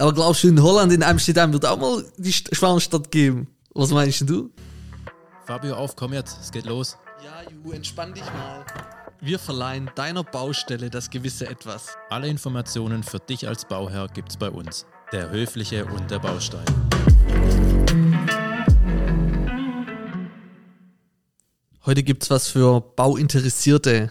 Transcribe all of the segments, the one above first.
Aber glaubst du, in Holland, in Amsterdam wird auch mal die Schwarmstadt geben? Was meinst du? Fabio, auf, komm jetzt, es geht los. Ja, Ju, entspann dich mal. Wir verleihen deiner Baustelle das gewisse Etwas. Alle Informationen für dich als Bauherr gibt's bei uns. Der Höfliche und der Baustein. Heute gibt's was für Bauinteressierte.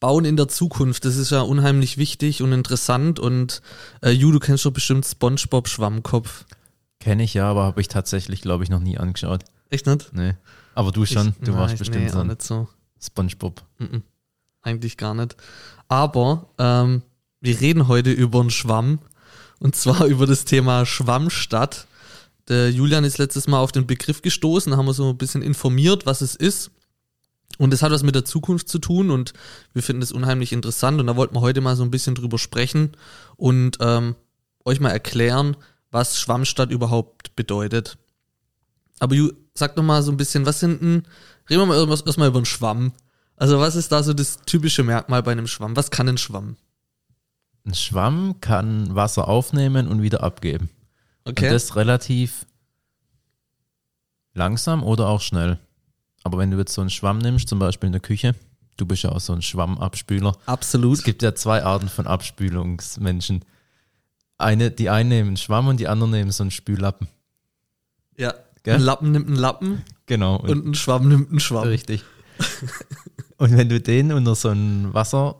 Bauen in der Zukunft, das ist ja unheimlich wichtig und interessant. Und äh, Ju, du kennst doch bestimmt SpongeBob Schwammkopf. Kenne ich ja, aber habe ich tatsächlich, glaube ich, noch nie angeschaut. Echt nicht? Nee. Aber du schon, Ich- du Nein, warst ich- bestimmt nee, so nicht so. Spongebob. Mhm. Eigentlich gar nicht. Aber ähm, wir reden heute über einen Schwamm. Und zwar über das Thema Schwammstadt. Der Julian ist letztes Mal auf den Begriff gestoßen, haben wir so ein bisschen informiert, was es ist. Und es hat was mit der Zukunft zu tun und wir finden es unheimlich interessant. Und da wollten wir heute mal so ein bisschen drüber sprechen und ähm, euch mal erklären, was Schwammstadt überhaupt bedeutet. Aber Ju, sag doch mal so ein bisschen, was sind denn, reden wir mal erstmal über einen Schwamm. Also was ist da so das typische Merkmal bei einem Schwamm? Was kann ein Schwamm? Ein Schwamm kann Wasser aufnehmen und wieder abgeben. Und das relativ langsam oder auch schnell. Aber wenn du jetzt so einen Schwamm nimmst, zum Beispiel in der Küche, du bist ja auch so ein Schwammabspüler. Absolut. Es gibt ja zwei Arten von Abspülungsmenschen. Eine, die einen nehmen einen Schwamm und die anderen nehmen so einen Spüllappen. Ja. Gell? Ein Lappen nimmt einen Lappen Genau. und ein Schwamm nimmt einen Schwamm. Richtig. und wenn du den unter so einen Wasserhahn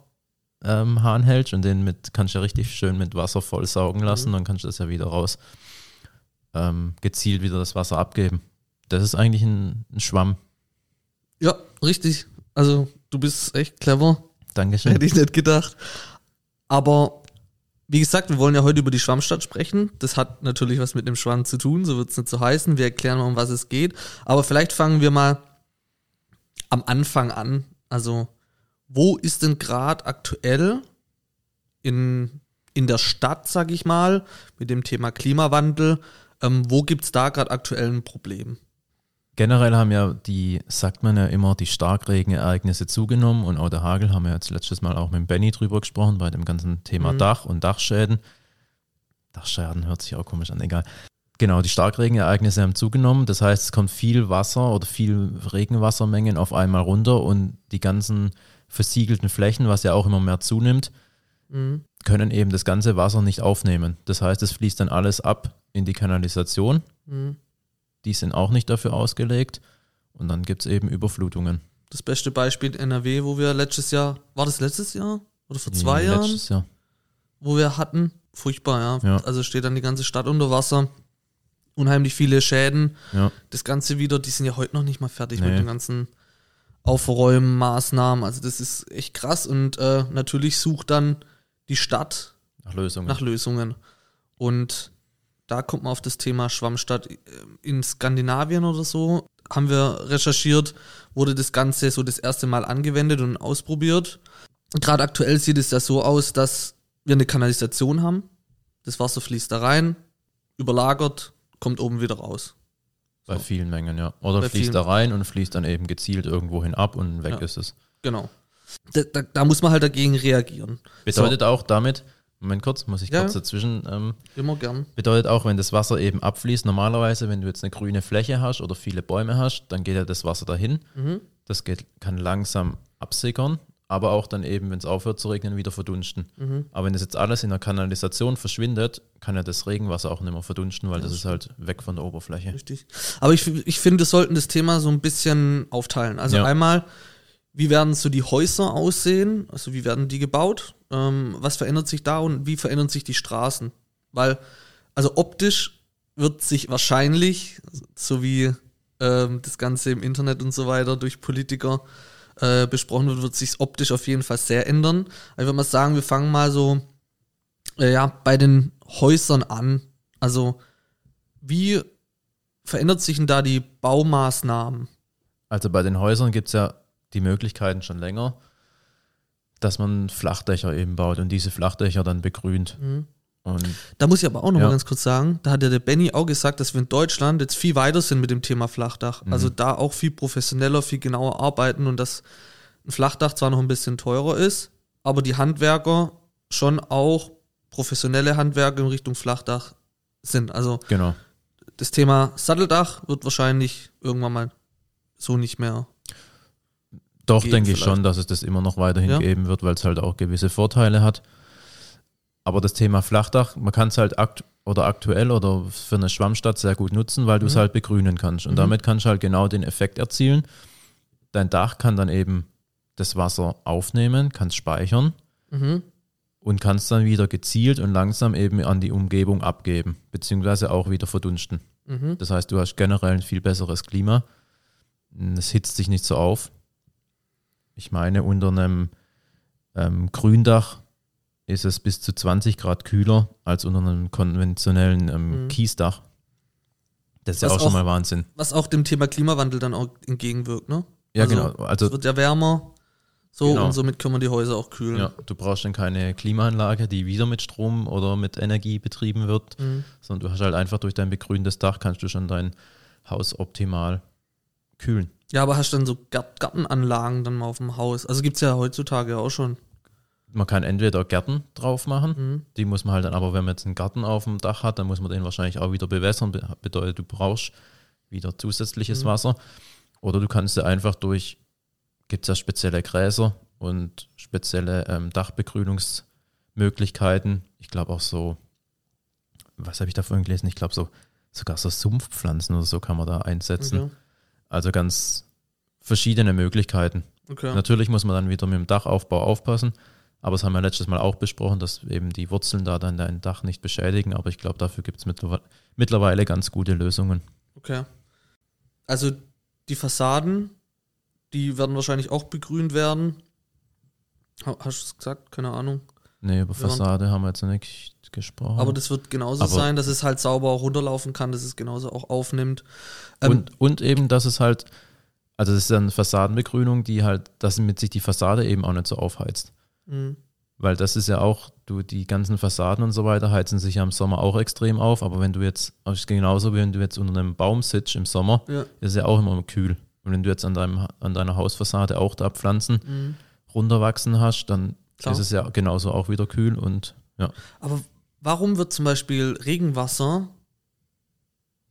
ähm, hältst und den mit, kannst du ja richtig schön mit Wasser vollsaugen lassen, Mhm. dann kannst du das ja wieder raus ähm, gezielt wieder das Wasser abgeben. Das ist eigentlich ein, ein Schwamm. Ja, richtig. Also du bist echt clever. Dankeschön. Hätte ich nicht gedacht. Aber wie gesagt, wir wollen ja heute über die Schwammstadt sprechen. Das hat natürlich was mit dem Schwamm zu tun, so wird es nicht so heißen. Wir erklären mal, um was es geht. Aber vielleicht fangen wir mal am Anfang an. Also, wo ist denn gerade aktuell in, in der Stadt, sag ich mal, mit dem Thema Klimawandel, ähm, wo gibt es da gerade aktuell ein Problem? Generell haben ja die, sagt man ja immer, die Starkregenereignisse zugenommen und auch der Hagel, haben wir jetzt letztes Mal auch mit Benny drüber gesprochen, bei dem ganzen Thema Mhm. Dach und Dachschäden. Dachschäden hört sich auch komisch an, egal. Genau, die Starkregenereignisse haben zugenommen, das heißt, es kommt viel Wasser oder viel Regenwassermengen auf einmal runter und die ganzen versiegelten Flächen, was ja auch immer mehr zunimmt, Mhm. können eben das ganze Wasser nicht aufnehmen. Das heißt, es fließt dann alles ab in die Kanalisation Mhm. Die sind auch nicht dafür ausgelegt. Und dann gibt es eben Überflutungen. Das beste Beispiel in NRW, wo wir letztes Jahr, war das letztes Jahr? Oder vor zwei Ja, Jahren? Letztes Jahr. wo wir hatten. Furchtbar, ja. Ja. Also steht dann die ganze Stadt unter Wasser. Unheimlich viele Schäden. Ja. Das Ganze wieder, die sind ja heute noch nicht mal fertig Nee. mit den ganzen Aufräumen-Maßnahmen. Also das ist echt krass. Und äh, natürlich sucht dann die Stadt Nach Lösungen. nach Lösungen. Und da kommt man auf das Thema Schwammstadt. In Skandinavien oder so haben wir recherchiert, wurde das Ganze so das erste Mal angewendet und ausprobiert. Gerade aktuell sieht es ja so aus, dass wir eine Kanalisation haben. Das Wasser fließt da rein, überlagert, kommt oben wieder raus. Bei So. vielen Mengen, ja. Oder Bei fließt da rein und fließt dann eben gezielt irgendwohin ab und weg Ja. ist es. Genau. Da, da, da muss man halt dagegen reagieren. Bedeutet auch damit, Moment kurz, muss ich Ja. kurz dazwischen, ähm, Immer gern. bedeutet auch, wenn das Wasser eben abfließt, normalerweise, wenn du jetzt eine grüne Fläche hast oder viele Bäume hast, dann geht ja das Wasser dahin. Mhm. Das geht, kann langsam absickern, aber auch dann eben, wenn es aufhört zu regnen, wieder verdunsten. Mhm. Aber wenn das jetzt alles in der Kanalisation verschwindet, kann ja das Regenwasser auch nicht mehr verdunsten, weil das ist halt weg von der Oberfläche. Richtig. Aber ich, ich finde, wir sollten das Thema so ein bisschen aufteilen. Also Ja. einmal, wie werden so die Häuser aussehen? Also wie werden die gebaut? Ähm, was verändert sich da und wie verändern sich die Straßen? Weil, also optisch wird sich wahrscheinlich, so wie ähm, das Ganze im Internet und so weiter durch Politiker äh, besprochen wird, wird sich optisch auf jeden Fall sehr ändern. Ich würde mal sagen, wir fangen mal so äh, ja, bei den Häusern an. Also wie verändert sich denn da die Baumaßnahmen? Also bei den Häusern gibt es ja die Möglichkeiten schon länger, dass man Flachdächer eben baut und diese Flachdächer dann begrünt. Und Da muss ich aber auch noch Ja. mal ganz kurz sagen, da hat ja der Benny auch gesagt, dass wir in Deutschland jetzt viel weiter sind mit dem Thema Flachdach. Mhm. Also da auch viel professioneller, viel genauer arbeiten und dass ein Flachdach zwar noch ein bisschen teurer ist, aber die Handwerker schon auch professionelle Handwerke in Richtung Flachdach sind. Also Genau. das Thema Satteldach wird wahrscheinlich irgendwann mal so nicht mehr. Doch, denke ich vielleicht. schon, dass es das immer noch weiterhin Ja. geben wird, weil es halt auch gewisse Vorteile hat. Aber das Thema Flachdach, man kann es halt akt oder aktuell oder für eine Schwammstadt sehr gut nutzen, weil du es Mhm. halt begrünen kannst. Und Mhm. damit kannst du halt genau den Effekt erzielen. Dein Dach kann dann eben das Wasser aufnehmen, kannst speichern Mhm. und kannst dann wieder gezielt und langsam eben an die Umgebung abgeben, beziehungsweise auch wieder verdunsten. Mhm. Das heißt, du hast generell ein viel besseres Klima. Es hitzt sich nicht so auf. Ich meine, unter einem ähm, Gründach ist es bis zu 20 Grad kühler als unter einem konventionellen ähm, Mhm. Kiesdach. Das ist ja Was auch schon auch- mal Wahnsinn. Was auch dem Thema Klimawandel dann auch entgegenwirkt, ne? Ja, Also, genau. Also Es wird ja wärmer. So, Genau. und somit können wir die Häuser auch kühlen. ja, du brauchst dann keine Klimaanlage, die wieder mit Strom oder mit Energie betrieben wird, Mhm. sondern du hast halt einfach durch dein begrüntes Dach kannst du schon dein Haus optimal kühlen. Ja, aber hast du dann so Gart- Gartenanlagen dann mal auf dem Haus? Also gibt es ja heutzutage auch schon. Man kann entweder Gärten drauf machen, Mhm. Die muss man halt dann, aber wenn man jetzt einen Garten auf dem Dach hat, dann muss man den wahrscheinlich auch wieder bewässern. Be bedeutet, du brauchst wieder zusätzliches Mhm. Wasser. Oder du kannst ja einfach durch, gibt es ja spezielle Gräser und spezielle ähm, Dachbegrünungsmöglichkeiten. Ich glaube auch so, was habe ich da vorhin gelesen? Ich glaube so, sogar so Sumpfpflanzen oder so kann man da einsetzen. Okay. Also ganz verschiedene Möglichkeiten. okay. Natürlich muss man dann wieder mit dem Dachaufbau aufpassen. Aber das haben wir letztes Mal auch besprochen, dass eben die Wurzeln da dann dein Dach nicht beschädigen. Aber ich glaube, dafür gibt es mittlerweile, mittlerweile ganz gute Lösungen. Okay. Also die Fassaden, die werden wahrscheinlich auch begrünt werden. Ha- Hast du es gesagt? Keine Ahnung. Nee, über Fassade haben wir jetzt noch nicht gesprochen. Aber das wird genauso Aber- sein, dass es halt sauber auch runterlaufen kann, dass es genauso auch aufnimmt. Ähm, und, und eben, dass es halt, also das ist dann Fassadenbegrünung, die halt, dass mit sich die Fassade eben auch nicht so aufheizt. mh, Weil das ist ja auch, du, die ganzen Fassaden und so weiter heizen sich ja im Sommer auch extrem auf. Aber wenn du jetzt, ist genauso wie wenn du jetzt unter einem Baum sitzt im Sommer, ja. ist ja auch immer kühl. Und wenn du jetzt an, deinem, an deiner Hausfassade auch da Pflanzen mh. runterwachsen hast, dann Klar. ist es ja genauso auch wieder kühl und ja. Aber warum wird zum Beispiel Regenwasser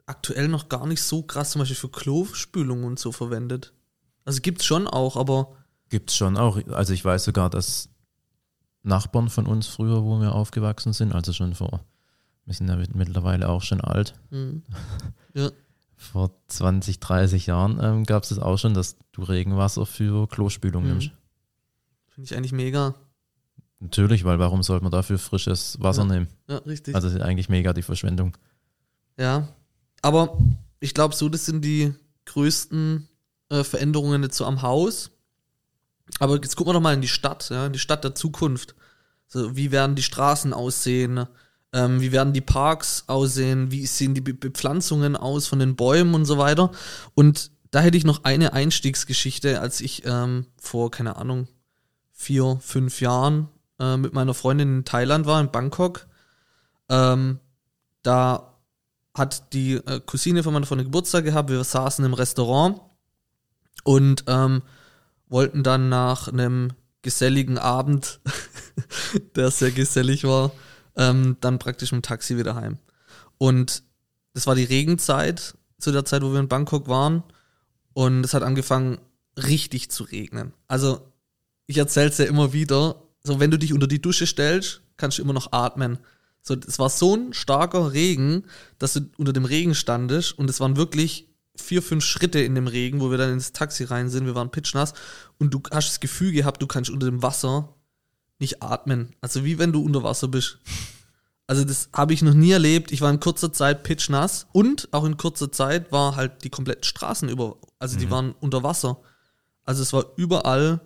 aktuell noch gar nicht so krass zum Beispiel für Klospülung und so verwendet? Also gibt's schon auch, aber Gibt es schon auch. Also ich weiß sogar, dass Nachbarn von uns früher, wo wir aufgewachsen sind, also schon vor, wir sind ja mit- mittlerweile auch schon alt, mh, vor 20, 30 Jahren ähm, gab es das auch schon, dass du Regenwasser für Klospülung Mhm. nimmst. finde ich eigentlich mega. Natürlich, weil warum sollte man dafür frisches Wasser Ja. nehmen? Ja, richtig. Also das ist eigentlich mega die Verschwendung. Ja, aber ich glaube so, das sind die größten äh, Veränderungen jetzt so am Haus. Aber jetzt gucken wir doch mal in die Stadt, ja, in die Stadt der Zukunft. So, wie werden die Straßen aussehen? Ähm, wie werden die Parks aussehen? Wie sehen die Be Bepflanzungen aus von den Bäumen und so weiter? Und da hätte ich noch eine Einstiegsgeschichte, als ich ähm, vor, keine Ahnung, vier, fünf Jahren äh, mit meiner Freundin in Thailand war, in Bangkok. Ähm, da hat die äh, Cousine von meiner Freundin Geburtstag gehabt. Wir saßen im Restaurant und ähm, wollten dann nach einem geselligen Abend, der sehr gesellig war, ähm, dann praktisch mit dem Taxi wieder heim. Und das war die Regenzeit, zu der Zeit, wo wir in Bangkok waren. Und es hat angefangen, richtig zu regnen. Also, ich erzähle es ja immer wieder, so wenn du dich unter die Dusche stellst, kannst du immer noch atmen. So, es war so ein starker Regen, dass du unter dem Regen standest und es waren wirklich vier, fünf Schritte in dem Regen, wo wir dann ins Taxi rein sind. Wir waren pitchnass und du hast das Gefühl gehabt, du kannst unter dem Wasser nicht atmen. Also wie wenn du unter Wasser bist. Also das habe ich noch nie erlebt. Ich war in kurzer Zeit pitchnass und auch in kurzer Zeit war halt die kompletten Straßen über, also die Mhm. waren unter Wasser. Also es war überall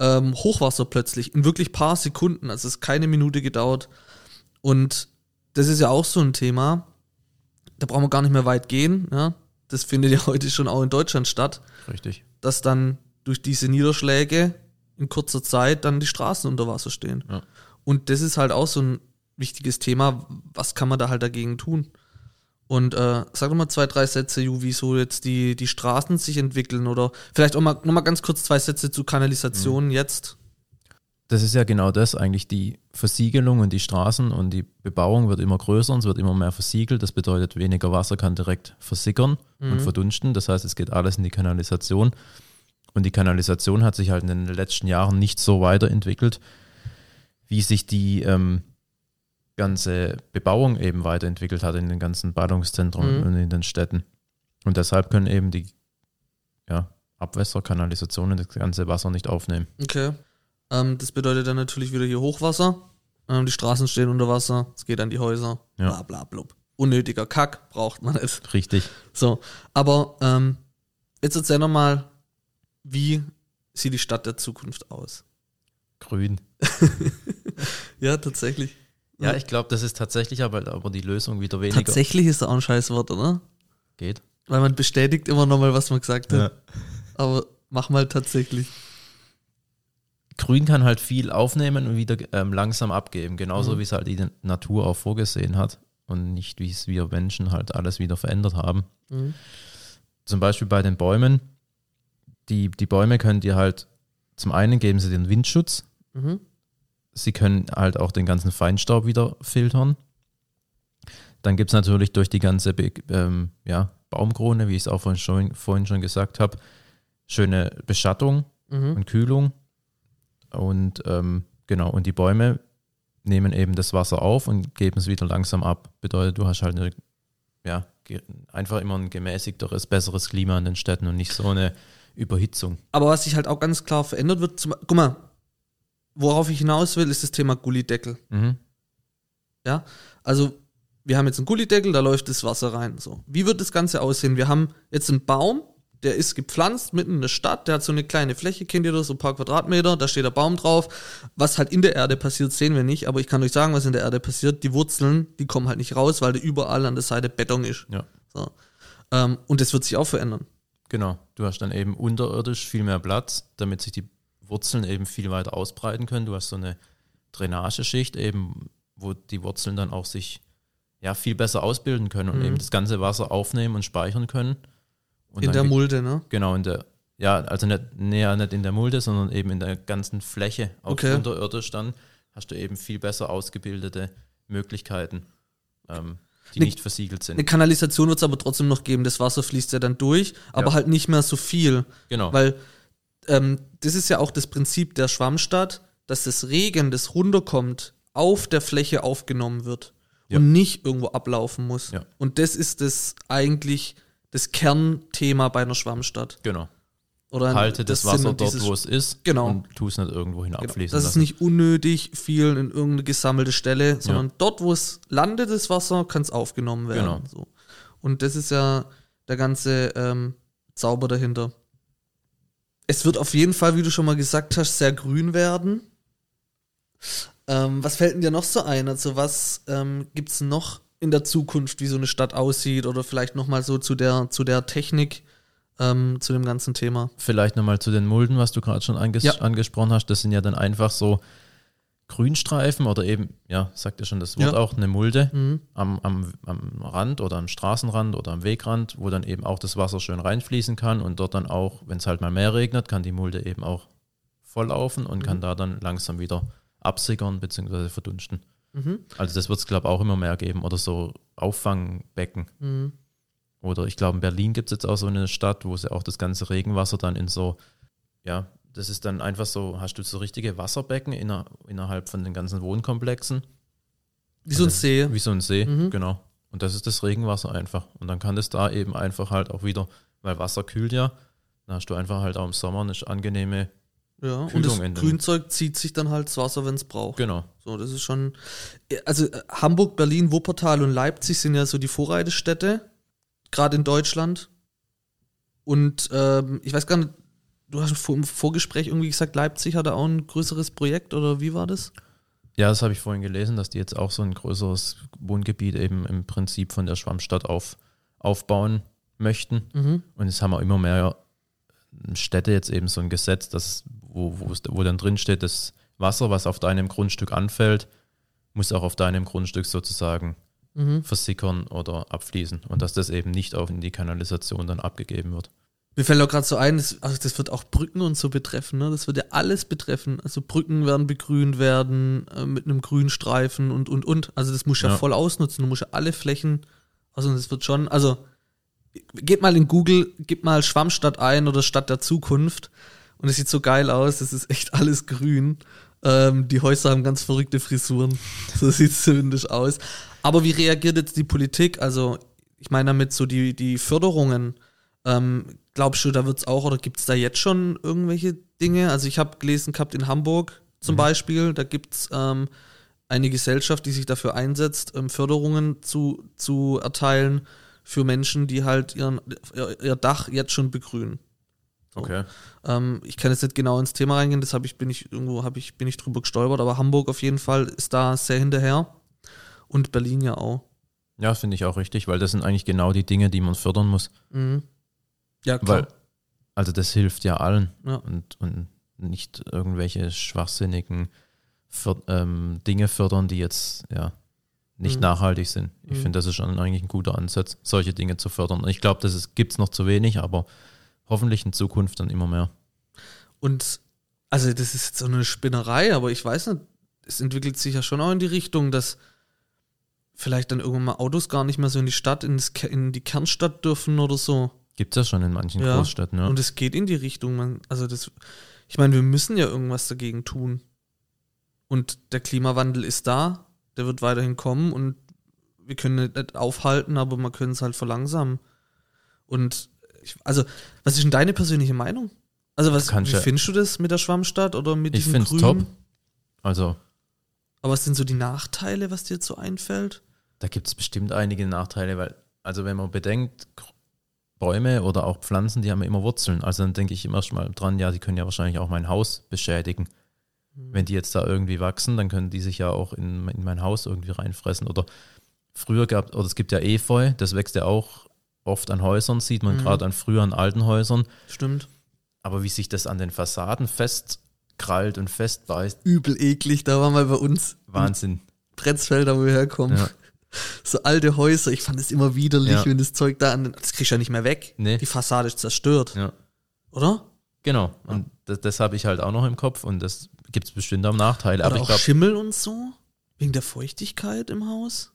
ähm, Hochwasser plötzlich, in wirklich paar Sekunden. Also es ist keine Minute gedauert. Und das ist ja auch so ein Thema. Da brauchen wir gar nicht mehr weit gehen. Ja? Das findet ja heute schon auch in Deutschland statt, Richtig. dass dann durch diese Niederschläge in kurzer Zeit dann die Straßen unter Wasser stehen. Ja. Und das ist halt auch so ein wichtiges Thema. Was kann man da halt dagegen tun? Und äh, sag doch mal zwei, drei Sätze, Ju, wieso jetzt die, die Straßen sich entwickeln oder vielleicht auch mal nochmal ganz kurz zwei Sätze zu Kanalisation jetzt. das ist ja genau das eigentlich. Die Versiegelung und die Straßen und die Bebauung wird immer größer und es wird immer mehr versiegelt. Das bedeutet, weniger Wasser kann direkt versickern Mhm. und verdunsten. Das heißt, es geht alles in die Kanalisation. Und die Kanalisation hat sich halt in den letzten Jahren nicht so weiterentwickelt, wie sich die ähm, ganze Bebauung eben weiterentwickelt hat in den ganzen Ballungszentren Mhm. und in den Städten. Und deshalb können eben die ja, Abwässerkanalisationen das ganze Wasser nicht aufnehmen. Okay. Ähm, das bedeutet dann natürlich wieder hier Hochwasser. Ähm, die Straßen stehen unter Wasser, es geht an die Häuser, Ja. bla bla blub. Unnötiger Kack, braucht man nicht. Richtig. So, aber ähm, jetzt erzähl noch mal, wie sieht die Stadt der Zukunft aus? Grün. Ja, tatsächlich. Ja, ich glaube, das ist tatsächlich aber, aber die Lösung wieder weniger Tatsächlich ist da auch ein Scheißwort, oder? geht. Weil man bestätigt immer noch mal, was man gesagt hat. Aber mach mal tatsächlich. Grün kann halt viel aufnehmen und wieder ähm, langsam abgeben, genauso Mhm. wie es halt die Natur auch vorgesehen hat und nicht, wie es wir Menschen halt alles wieder verändert haben. Mhm. Zum Beispiel bei den Bäumen. Die, die Bäume können dir halt, zum einen geben sie den Windschutz, Mhm. Sie können halt auch den ganzen Feinstaub wieder filtern. Dann gibt es natürlich durch die ganze ähm, ja, Baumkrone, wie ich es auch vorhin schon, vorhin schon gesagt habe, schöne Beschattung Mhm. und Kühlung. Und ähm, genau, und die Bäume nehmen eben das Wasser auf und geben es wieder langsam ab. Bedeutet, du hast halt eine, ja, einfach immer ein gemäßigteres, besseres Klima in den Städten und nicht so eine Überhitzung. Aber was sich halt auch ganz klar verändert wird, zum, guck mal, worauf ich hinaus will, ist das Thema Gullideckel. Mhm. Ja, also wir haben jetzt einen Gullideckel, da läuft das Wasser rein. So, wie wird das Ganze aussehen? Wir haben jetzt einen Baum, der ist gepflanzt mitten in der Stadt, der hat so eine kleine Fläche, kennt ihr das, so ein paar Quadratmeter, da steht der Baum drauf. Was halt in der Erde passiert, sehen wir nicht, aber ich kann euch sagen, was in der Erde passiert. Die Wurzeln, die kommen halt nicht raus, weil da überall an der Seite Beton ist. Ja. So. Ähm, und das wird sich auch verändern. Genau, du hast dann eben unterirdisch viel mehr Platz, damit sich die Wurzeln eben viel weiter ausbreiten können. Du hast so eine Drainageschicht eben, wo die Wurzeln dann auch sich ja viel besser ausbilden können und Mhm. eben das ganze Wasser aufnehmen und speichern können. Und in der Mulde, ne? Genau, in der, ja, also nicht, näher nicht in der Mulde, sondern eben in der ganzen Fläche, auch Okay. unterirdisch dann, hast du eben viel besser ausgebildete Möglichkeiten, ähm, die Ne- nicht versiegelt sind. Eine Kanalisation wird es aber trotzdem noch geben. Das Wasser fließt ja dann durch, aber Ja. halt nicht mehr so viel. genau, Weil ähm, das ist ja auch das Prinzip der Schwammstadt, dass das Regen, das runterkommt, auf der Fläche aufgenommen wird Ja. und nicht irgendwo ablaufen muss. Ja. Und das ist das eigentlich das Kernthema bei einer Schwammstadt. genau. Oder Halte das, Sinn Wasser dort, wo es ist Genau. und tu es nicht irgendwo hin Genau. abfließen Das ist lassen. nicht unnötig viel in irgendeine gesammelte Stelle, sondern dort, wo es landet, das Wasser, kann es aufgenommen werden. Genau. So. Und das ist ja der ganze ähm, Zauber dahinter. Es wird auf jeden Fall, wie du schon mal gesagt hast, sehr grün werden. Ähm, was fällt denn dir noch so ein? Also was ähm, gibt es noch in der Zukunft, wie so eine Stadt aussieht oder vielleicht noch mal so zu der, zu der Technik, ähm, zu dem ganzen Thema? Vielleicht nochmal zu den Mulden, was du gerade schon anges Ja. angesprochen hast. Das sind ja dann einfach so Grünstreifen oder eben, ja, sagt ja schon das Wort Ja. auch, eine Mulde Mhm. am, am, am Rand oder am Straßenrand oder am Wegrand, wo dann eben auch das Wasser schön reinfließen kann und dort dann auch, wenn es halt mal mehr regnet, kann die Mulde eben auch volllaufen und kann da dann langsam wieder absickern bzw. verdunsten. Mhm. Also das wird es, glaube ich, auch immer mehr geben oder so Auffangbecken. Mhm. Oder ich glaube, in Berlin gibt es jetzt auch so eine Stadt, wo sie auch das ganze Regenwasser dann in so, ja, das ist dann einfach so, hast du so richtige Wasserbecken inner, innerhalb von den ganzen Wohnkomplexen. Wie so ein See. Wie so ein See, Mhm. genau. Und das ist das Regenwasser einfach. Und dann kann das da eben einfach halt auch wieder, weil Wasser kühlt ja, dann hast du einfach halt auch im Sommer eine angenehme, Ja, und das Grünzeug zieht sich dann halt das Wasser, wenn es braucht. genau. So, das ist schon. Also äh, Hamburg, Berlin, Wuppertal und Leipzig sind ja so die Vorreiterstädte, gerade in Deutschland. Und ähm, ich weiß gar nicht, du hast vor- im Vorgespräch irgendwie gesagt, Leipzig hatte auch ein größeres Projekt oder wie war das? Ja, das habe ich vorhin gelesen, dass die jetzt auch so ein größeres Wohngebiet eben im Prinzip von der Schwammstadt auf, aufbauen möchten. Mhm. Und jetzt haben wir immer mehr Städte jetzt eben so ein Gesetz, dass, wo, wo, es, wo dann drin steht, das Wasser, was auf deinem Grundstück anfällt, muss auch auf deinem Grundstück sozusagen Mhm. versickern oder abfließen. Und dass das eben nicht auch in die Kanalisation dann abgegeben wird. Mir fällt auch gerade so ein, das, also das wird auch Brücken und so betreffen, ne? Das wird ja alles betreffen. Also Brücken werden begrünt werden, äh, mit einem Grünstreifen und, und, und. Also das musst du ja. Ja. voll ausnutzen. Du musst ja alle Flächen, also das wird schon, also geht mal in Google, gib mal Schwammstadt ein oder Stadt der Zukunft und es sieht so geil aus, das ist echt alles grün. Ähm, die Häuser haben ganz verrückte Frisuren. So sieht es zumindest aus. Aber wie reagiert jetzt die Politik? Also, ich meine damit so die, die Förderungen. Ähm, glaubst du, da wird es auch oder gibt es da jetzt schon irgendwelche Dinge? Also, ich habe gelesen gehabt in Hamburg zum Mhm. Beispiel, da gibt es ähm, eine Gesellschaft, die sich dafür einsetzt, ähm, Förderungen zu, zu erteilen für Menschen, die halt ihren, ihr, ihr Dach jetzt schon begrünen. Okay. Ähm, ich kann jetzt nicht genau ins Thema reingehen, deshalb ich, bin ich irgendwo hab ich, bin ich drüber gestolpert, aber Hamburg auf jeden Fall ist da sehr hinterher. Und Berlin ja auch. Ja, finde ich auch richtig, weil das sind eigentlich genau die Dinge, die man fördern muss. Mhm. Ja, klar. Weil, also das hilft ja allen Ja. und, und nicht irgendwelche schwachsinnigen För ähm, Dinge fördern, die jetzt ja nicht Mhm. nachhaltig sind. Ich Mhm. finde, das ist schon eigentlich ein guter Ansatz, solche Dinge zu fördern. Und ich glaube, das gibt es noch zu wenig, aber hoffentlich in Zukunft dann immer mehr. Und also das ist jetzt so eine Spinnerei, aber ich weiß nicht, es entwickelt sich ja schon auch in die Richtung, dass vielleicht dann irgendwann mal Autos gar nicht mehr so in die Stadt, in, das, Ke- in die Kernstadt dürfen oder so. Gibt es ja schon in manchen Ja. Großstädten. Ja. Und es geht in die Richtung, man, also das, ich meine, wir müssen ja irgendwas dagegen tun. Und der Klimawandel ist da, der wird weiterhin kommen und wir können nicht- nicht aufhalten, aber man können es halt verlangsamen. Und ich, also, was ist denn deine persönliche Meinung? Also, was, Kannst wie findest du das mit der Schwammstadt oder mit ich diesem finde es Grün? top. Also Aber was sind so die Nachteile, was dir jetzt so einfällt? Da gibt es bestimmt einige Nachteile, weil, also wenn man bedenkt, Bäume oder auch Pflanzen, die haben immer Wurzeln. Also dann denke ich immer schon mal dran, ja, die können ja wahrscheinlich auch mein Haus beschädigen. Wenn die jetzt da irgendwie wachsen, dann können die sich ja auch in, in mein Haus irgendwie reinfressen. Oder früher gab, oder es gibt ja Efeu, das wächst ja auch oft an Häusern, sieht man Mhm. gerade an früher an alten Häusern. Stimmt. Aber wie sich das an den Fassaden festkrallt und festbeißt, Übel eklig, da war mal bei uns Wahnsinn. Pretzfelder, wo wir herkommen. Ja. So alte Häuser, ich fand es immer widerlich, Ja. wenn das Zeug da an den, das kriegst du ja nicht mehr weg. Nee. Die Fassade ist zerstört, Ja. oder? Genau. Und das, das habe ich halt auch noch im Kopf und das gibt es bestimmt auch Nachteile. Oder Aber ich auch glaube, Schimmel und so? Wegen der Feuchtigkeit im Haus?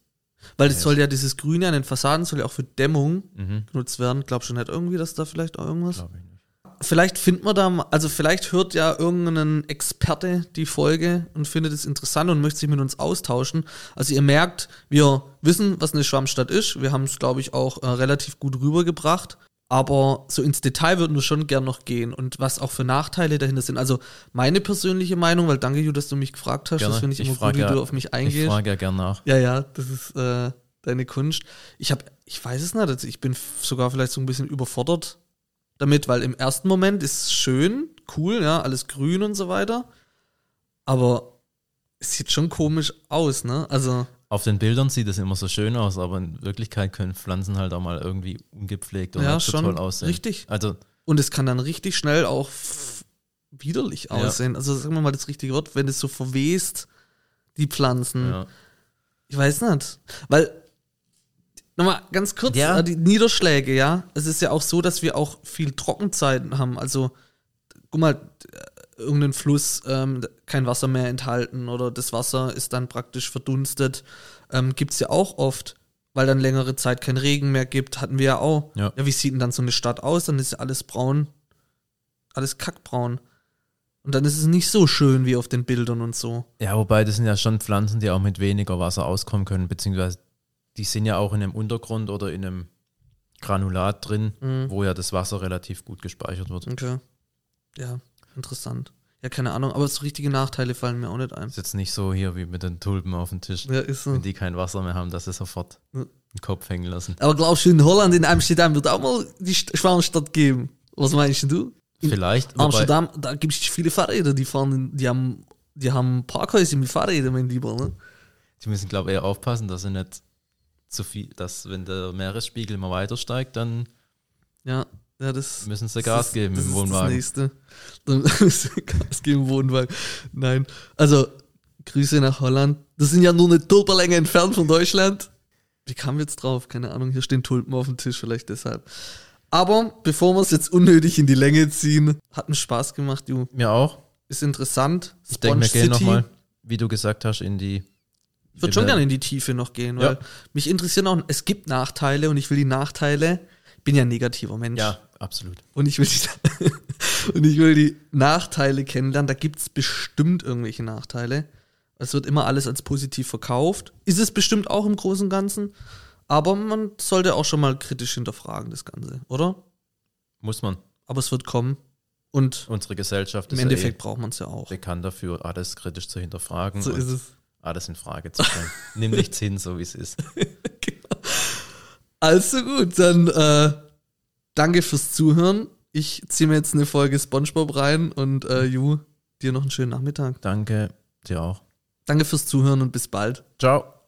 Weil das Ja, soll ja dieses Grüne an den Fassaden soll ja auch für Dämmung mhm, genutzt werden. Glaubst du nicht irgendwie, dass da vielleicht auch irgendwas? glaub ich nicht. Vielleicht findet man da, mal- also vielleicht hört ja irgendein Experte die Folge und findet es interessant und möchte sich mit uns austauschen. Also ihr merkt, wir wissen, was eine Schwammstadt ist. Wir haben es, glaube ich, auch äh, relativ gut rübergebracht. Aber so ins Detail würden wir schon gern noch gehen und was auch für Nachteile dahinter sind. Also meine persönliche Meinung, weil danke, Ju, dass du mich gefragt hast. Gerne. Das finde ich, Ich immer gut, wie ja- du auf mich Ich eingehst. frage ja gern nach. Ja, ja, das ist äh, deine Kunst. Ich habe, ich weiß es nicht, also ich bin sogar vielleicht so ein bisschen überfordert damit, weil im ersten Moment ist es schön, cool, ja, alles grün und so weiter. Aber es sieht schon komisch aus, ne? Also, Auf den Bildern sieht es immer so schön aus, aber in Wirklichkeit können Pflanzen halt auch mal irgendwie ungepflegt und ja, so schon toll aussehen. richtig. Also, Und es kann dann richtig schnell auch widerlich Ja. aussehen. Also, sagen wir mal das richtige Wort, wenn es so verwest, die Pflanzen. ja. Ich weiß nicht. Weil, nochmal ganz kurz, Ja. äh, die Niederschläge, ja. Es ist ja auch so, dass wir auch viel Trockenzeiten haben. Also, guck mal, äh, irgendein Fluss ähm, kein Wasser mehr enthalten oder das Wasser ist dann praktisch verdunstet. Ähm, Gibt es ja auch oft, weil dann längere Zeit kein Regen mehr gibt, hatten wir ja auch. Ja. ja, wie sieht denn dann so eine Stadt aus? Dann ist ja alles braun, alles kackbraun. Und dann ist es nicht so schön wie auf den Bildern und so. ja, wobei das sind ja schon Pflanzen, die auch mit weniger Wasser auskommen können, beziehungsweise die sind ja auch in einem Untergrund oder in einem Granulat drin, Mhm. wo ja das Wasser relativ gut gespeichert wird. Okay. Ja, interessant. Ja, keine Ahnung, aber so richtige Nachteile fallen mir auch nicht ein. Ist jetzt nicht so hier wie mit den Tulpen auf dem Tisch. Ja, ist so. Wenn die kein Wasser mehr haben, dass sie sofort Ja. den Kopf hängen lassen. Aber glaubst du, in Holland, in Amsterdam, wird auch mal die St- Schwarmstadt geben? Was meinst du? In Vielleicht, Amsterdam, da gibt es viele Fahrräder, die fahren, die haben, die haben Parkhäuser mit Fahrrädern, mein Lieber, ne? die müssen, glaube ich, eher aufpassen, dass sie nicht zu viel, dass wenn der Meeresspiegel immer weiter steigt, dann Ja, ja, das. müssen sie Gas ist- geben im ist Das Wohnwagen. nächste. Dann müssen wir Gas geben im Wohnwagen. Nein. Also, Grüße nach Holland. Das sind ja nur eine Tulperlänge entfernt von Deutschland. Wie kamen wir jetzt drauf? Keine Ahnung, hier stehen Tulpen auf dem Tisch, vielleicht deshalb. Aber bevor wir es jetzt unnötig in die Länge ziehen, hat mir Spaß gemacht, du. Mir auch. Ist interessant. Ich denke, wir gehen nochmal, wie du gesagt hast, in die. Ich würde schon gerne in die Tiefe noch gehen, weil Ja. mich interessieren auch, es gibt Nachteile und ich will die Nachteile, ich bin ja ein negativer Mensch. Ja, absolut. Und ich will die, und ich will die Nachteile kennenlernen. Da gibt es bestimmt irgendwelche Nachteile. Es wird immer alles als positiv verkauft. Ist es bestimmt auch im Großen und Ganzen. Aber man sollte auch schon mal kritisch hinterfragen, das Ganze, oder? Muss man. Aber es wird kommen. Und Unsere Gesellschaft im ist Endeffekt ja braucht man es ja eh auch. bekannt dafür, alles kritisch zu hinterfragen So ist es. Alles in Frage zu stellen. Nimm nichts hin, so wie es ist. Also gut, dann äh, danke fürs Zuhören. Ich ziehe mir jetzt eine Folge Spongebob rein und äh, Ju, dir noch einen schönen Nachmittag. Danke, dir auch. Danke fürs Zuhören und bis bald. Ciao.